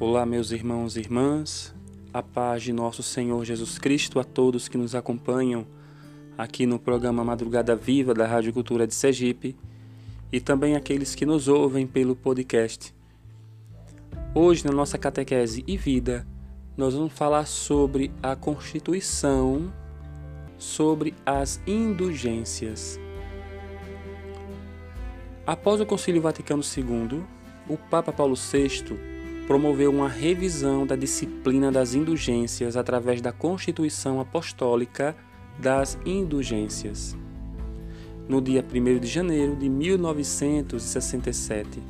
Olá, meus irmãos e irmãs, a paz de nosso Senhor Jesus Cristo a todos que nos acompanham aqui no programa Madrugada Viva da Rádio Cultura de Sergipe e também aqueles que nos ouvem pelo podcast. Hoje, na nossa catequese e vida, nós vamos falar sobre a Constituição, sobre as indulgências. Após o Concílio Vaticano II, o Papa Paulo VI promoveu uma revisão da disciplina das indulgências através da Constituição Apostólica das Indulgências, no dia 1 de janeiro de 1967.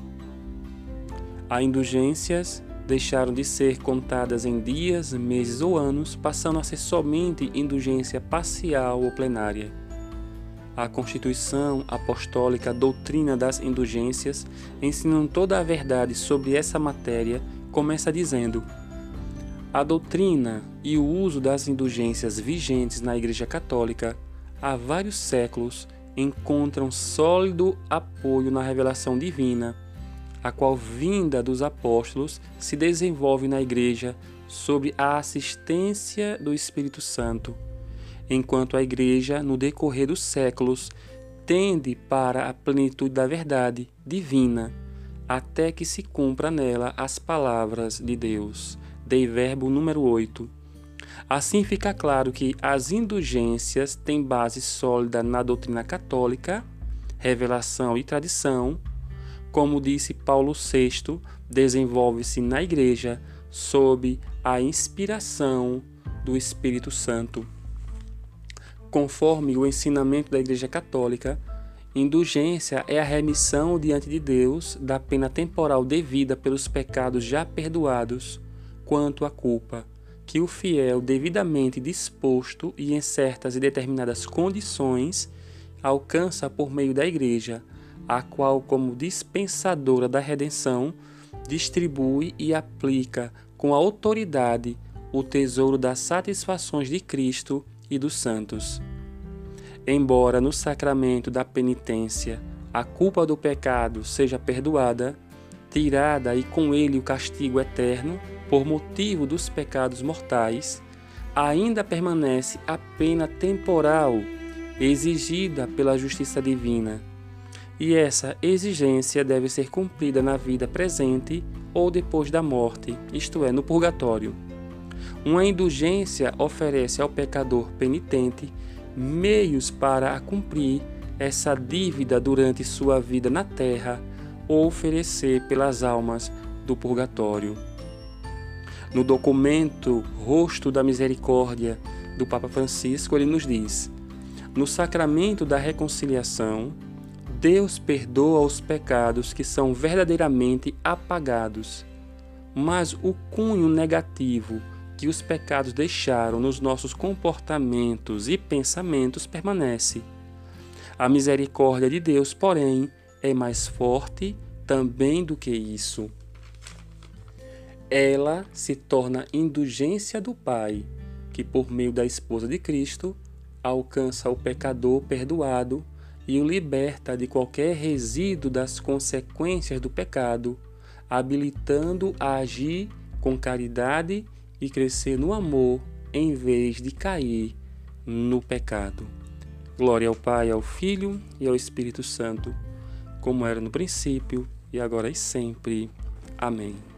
As indulgências deixaram de ser contadas em dias, meses ou anos, passando a ser somente indulgência parcial ou plenária. A Constituição Apostólica Doutrina das Indulgências, ensinando toda a verdade sobre essa matéria, começa dizendo: A doutrina e o uso das indulgências vigentes na Igreja Católica há vários séculos encontram sólido apoio na revelação divina, a qual, vinda dos apóstolos, se desenvolve na Igreja sob a assistência do Espírito Santo enquanto a Igreja, no decorrer dos séculos, tende para a plenitude da verdade divina, até que se cumpra nela as palavras de Deus. Dei verbo número 8. Assim fica claro que as indulgências têm base sólida na doutrina católica, revelação e tradição. Como disse Paulo VI, desenvolve-se na Igreja sob a inspiração do Espírito Santo. Conforme o ensinamento da Igreja Católica, indulgência é a remissão diante de Deus da pena temporal devida pelos pecados já perdoados, quanto à culpa, que o fiel, devidamente disposto e em certas e determinadas condições, alcança por meio da Igreja, a qual, como dispensadora da redenção, distribui e aplica com autoridade o tesouro das satisfações de Cristo e dos santos. Embora no sacramento da penitência a culpa do pecado seja perdoada, tirada e com ele o castigo eterno por motivo dos pecados mortais, ainda permanece a pena temporal exigida pela justiça divina. E essa exigência deve ser cumprida na vida presente ou depois da morte, isto é, no purgatório. Uma indulgência oferece ao pecador penitente meios para cumprir essa dívida durante sua vida na terra ou oferecer pelas almas do purgatório. No documento Rosto da Misericórdia do Papa Francisco, ele nos diz: No sacramento da reconciliação, Deus perdoa os pecados que são verdadeiramente apagados, mas o cunho negativo que os pecados deixaram nos nossos comportamentos e pensamentos permanece. A misericórdia de Deus, porém, é mais forte também do que isso. Ela se torna indulgência do Pai, que por meio da esposa de Cristo alcança o pecador perdoado e o liberta de qualquer resíduo das consequências do pecado, habilitando a agir com caridade e crescer no amor em vez de cair no pecado. Glória ao Pai, ao Filho e ao Espírito Santo, como era no princípio e agora e sempre. Amém.